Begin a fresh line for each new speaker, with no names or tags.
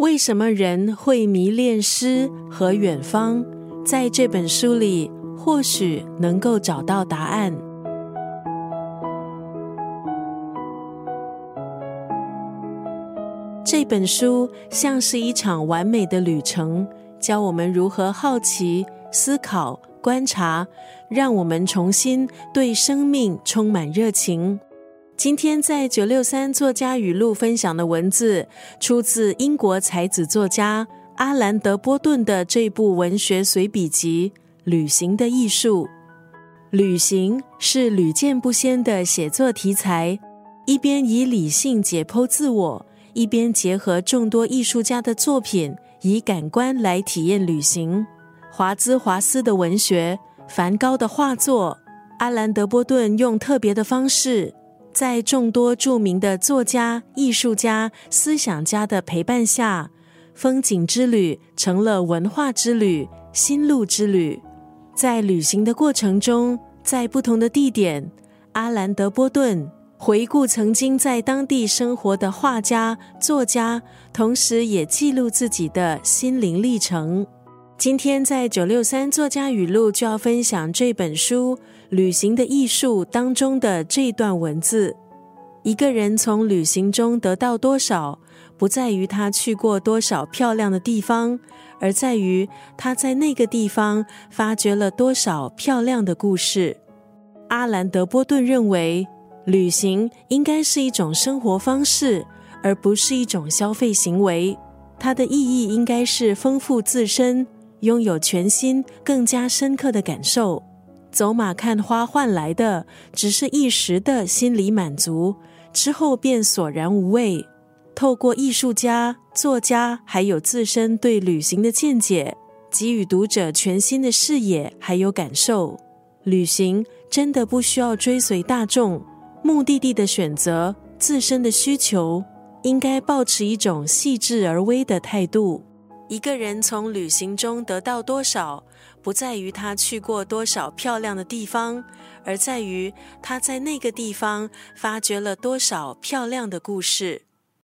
为什么人会迷恋诗和远方？在这本书里，或许能够找到答案。这本书像是一场完美的旅程，教我们如何好奇、思考、观察，让我们重新对生命充满热情。今天在九六三作家语录分享的文字，出自英国才子作家阿兰德波顿的这部文学随笔集《旅行的艺术》。旅行是屡见不鲜的写作题材，一边以理性解剖自我，一边结合众多艺术家的作品，以感官来体验旅行。华兹华斯的文学，梵高的画作，阿兰德波顿用特别的方式。在众多著名的作家、艺术家、思想家的陪伴下，风景之旅成了文化之旅、心路之旅。在旅行的过程中，在不同的地点，阿兰·德波顿回顾曾经在当地生活的画家、作家，同时也记录自己的心灵历程。今天在九六三作家语录就要分享这本书。旅行的艺术当中的这段文字：一个人从旅行中得到多少，不在于他去过多少漂亮的地方，而在于他在那个地方发掘了多少漂亮的故事。阿兰·德波顿认为，旅行应该是一种生活方式，而不是一种消费行为。它的意义应该是丰富自身，拥有全新、更加深刻的感受。走马看花换来的只是一时的心理满足，之后便索然无味。透过艺术家、作家还有自身对旅行的见解，给予读者全新的视野还有感受。旅行真的不需要追随大众，目的地的选择、自身的需求，应该保持一种细致而微的态度。一个人从旅行中得到多少？不在于他去过多少漂亮的地方，而在于他在那个地方发掘了多少漂亮的故事。